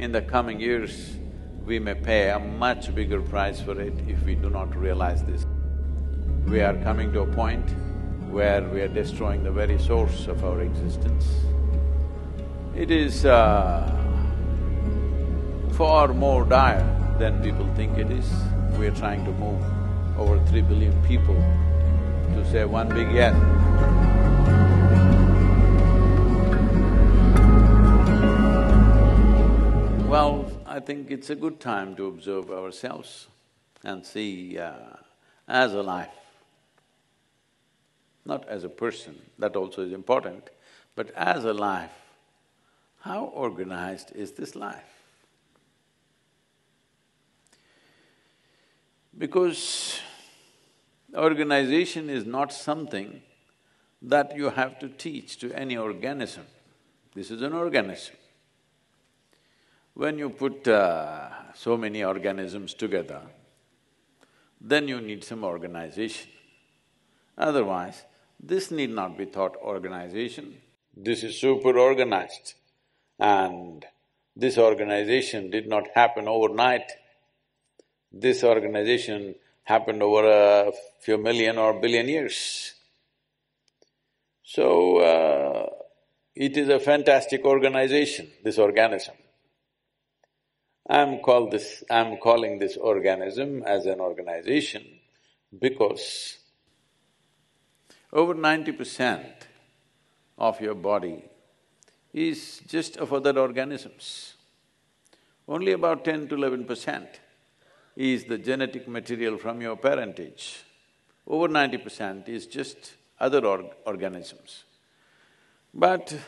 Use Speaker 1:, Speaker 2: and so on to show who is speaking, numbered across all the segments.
Speaker 1: in the coming years, we may pay a much bigger price for it if we do not realize this. We are coming to a point where we are destroying the very source of our existence. It is uh, far more dire than people think it is. We are trying to move over three billion people to say one big yes. Well, I think it's a good time to observe ourselves and see uh, as a life, not as a person, that also is important, but as a life, how organized is this life? Because organization is not something that you have to teach to any organism. This is an organism. When you put uh, so many organisms together, then you need some organization. Otherwise, this need not be thought organization. This is super organized and this organization did not happen overnight. This organization happened over a few million or billion years. So, uh, it is a fantastic organization, this organism. I'm this… I'm calling this organism as an organization because over ninety percent of your body is just of other organisms. Only about ten to eleven percent is the genetic material from your parentage. Over ninety percent is just other org organisms. But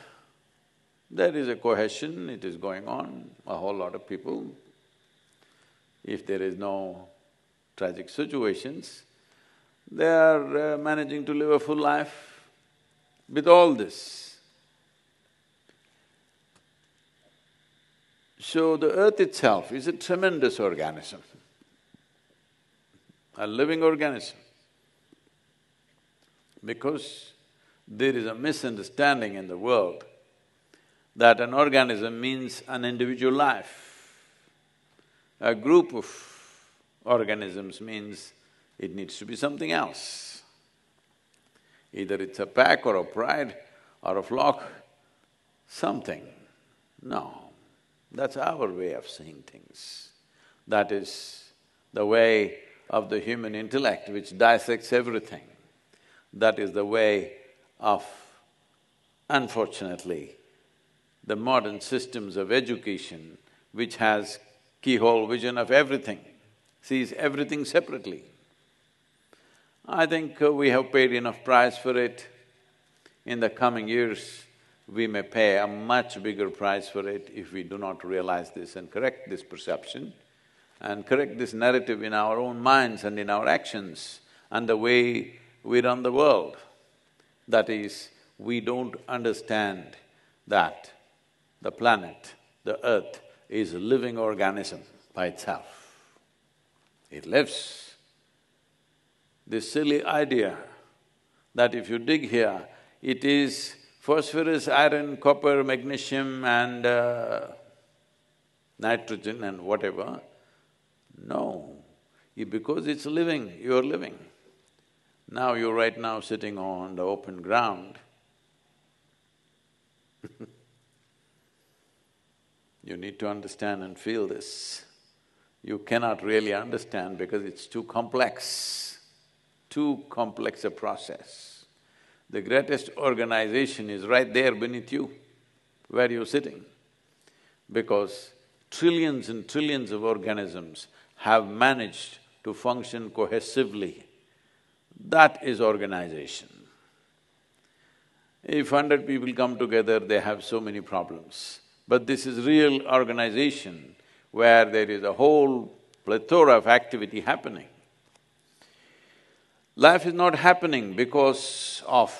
Speaker 1: there is a cohesion, it is going on, a whole lot of people. If there is no tragic situations, they are uh, managing to live a full life with all this. So the earth itself is a tremendous organism, a living organism. Because there is a misunderstanding in the world that an organism means an individual life. A group of organisms means it needs to be something else. Either it's a pack or a pride or a flock, something. No, that's our way of seeing things. That is the way of the human intellect which dissects everything. That is the way of, unfortunately, the modern systems of education which has keyhole vision of everything, sees everything separately. I think uh, we have paid enough price for it. In the coming years, we may pay a much bigger price for it if we do not realize this and correct this perception and correct this narrative in our own minds and in our actions and the way we run the world. That is, we don't understand that the planet, the earth, is a living organism by itself. It lives. This silly idea that if you dig here, it is phosphorus, iron, copper, magnesium and uh, nitrogen and whatever. No, because it's living, you're living. Now you're right now sitting on the open ground You need to understand and feel this. You cannot really understand because it's too complex, too complex a process. The greatest organization is right there beneath you, where you're sitting. Because trillions and trillions of organisms have managed to function cohesively. That is organization. If hundred people come together, they have so many problems. But this is real organization where there is a whole plethora of activity happening. Life is not happening because of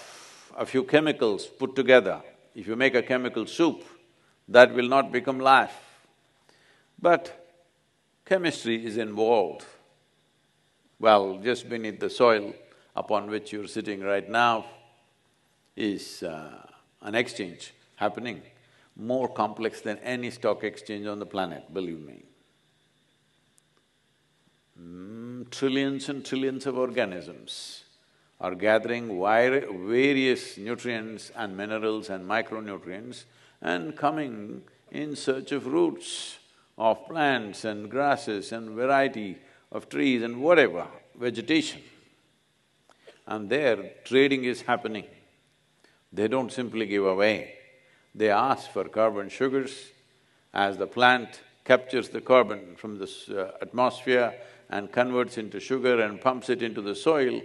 Speaker 1: a few chemicals put together. If you make a chemical soup, that will not become life. But chemistry is involved. Well, just beneath the soil upon which you're sitting right now is uh, an exchange happening more complex than any stock exchange on the planet, believe me. Mm, trillions and trillions of organisms are gathering various nutrients and minerals and micronutrients and coming in search of roots of plants and grasses and variety of trees and whatever, vegetation. And there trading is happening. They don't simply give away. They ask for carbon sugars. As the plant captures the carbon from the uh, atmosphere and converts into sugar and pumps it into the soil,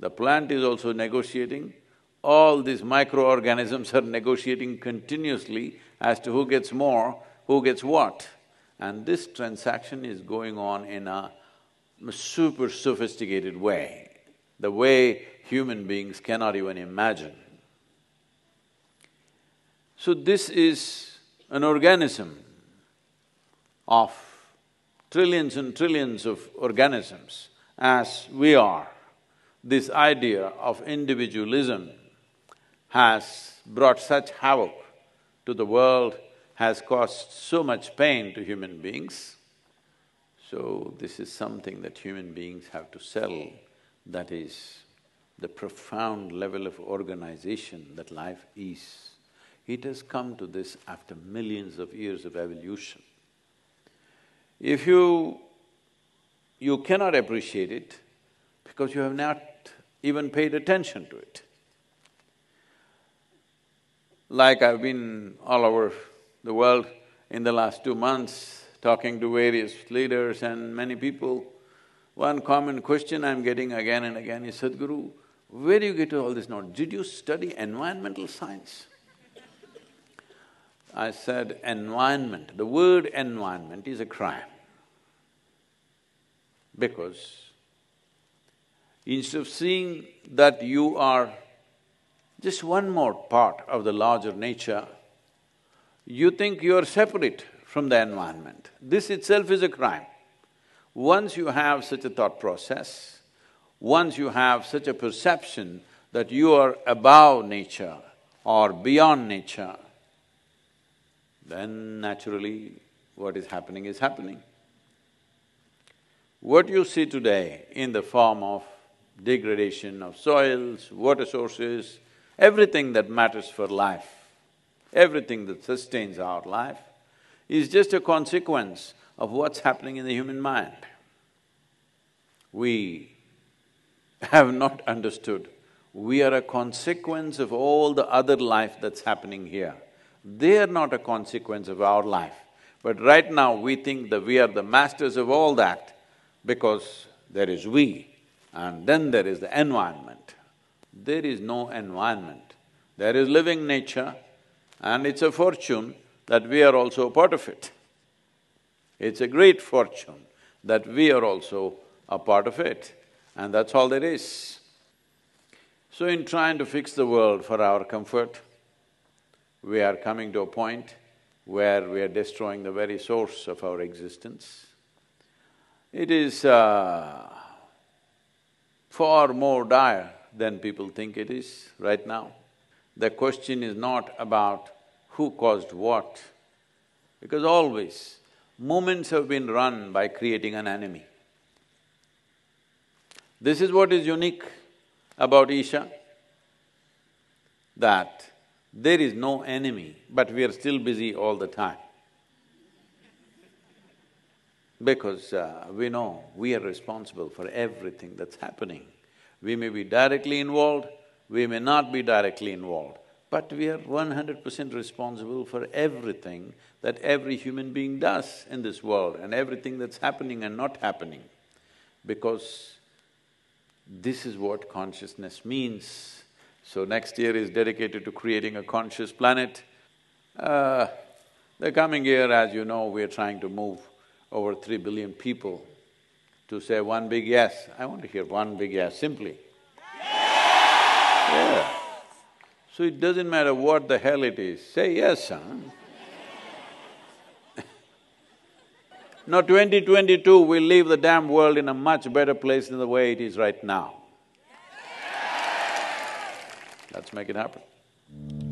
Speaker 1: the plant is also negotiating. All these microorganisms are negotiating continuously as to who gets more, who gets what. And this transaction is going on in a super sophisticated way, the way human beings cannot even imagine. So this is an organism of trillions and trillions of organisms as we are. This idea of individualism has brought such havoc to the world, has caused so much pain to human beings. So this is something that human beings have to sell, that is the profound level of organization that life is. It has come to this after millions of years of evolution. If you… you cannot appreciate it because you have not even paid attention to it. Like I've been all over the world in the last two months, talking to various leaders and many people, one common question I'm getting again and again is, Sadhguru, where do you get all this knowledge? Did you study environmental science? I said, environment, the word environment is a crime. Because instead of seeing that you are just one more part of the larger nature, you think you are separate from the environment. This itself is a crime. Once you have such a thought process, once you have such a perception that you are above nature or beyond nature, then naturally what is happening is happening. What you see today in the form of degradation of soils, water sources, everything that matters for life, everything that sustains our life, is just a consequence of what's happening in the human mind. We have not understood, we are a consequence of all the other life that's happening here. They are not a consequence of our life. But right now we think that we are the masters of all that because there is we and then there is the environment. There is no environment. There is living nature and it's a fortune that we are also a part of it. It's a great fortune that we are also a part of it and that's all there is. So in trying to fix the world for our comfort, we are coming to a point where we are destroying the very source of our existence. It is uh, far more dire than people think it is right now. The question is not about who caused what, because always movements have been run by creating an enemy. This is what is unique about Isha, that there is no enemy, but we are still busy all the time. Because uh, we know we are responsible for everything that's happening. We may be directly involved, we may not be directly involved, but we are one hundred percent responsible for everything that every human being does in this world and everything that's happening and not happening. Because this is what consciousness means. So next year is dedicated to creating a conscious planet. Uh, the coming year, as you know, we are trying to move over three billion people to say one big yes. I want to hear one big yes, simply. Yeah. So it doesn't matter what the hell it is, say yes, huh? now 2022 will leave the damn world in a much better place than the way it is right now. Let's make it happen.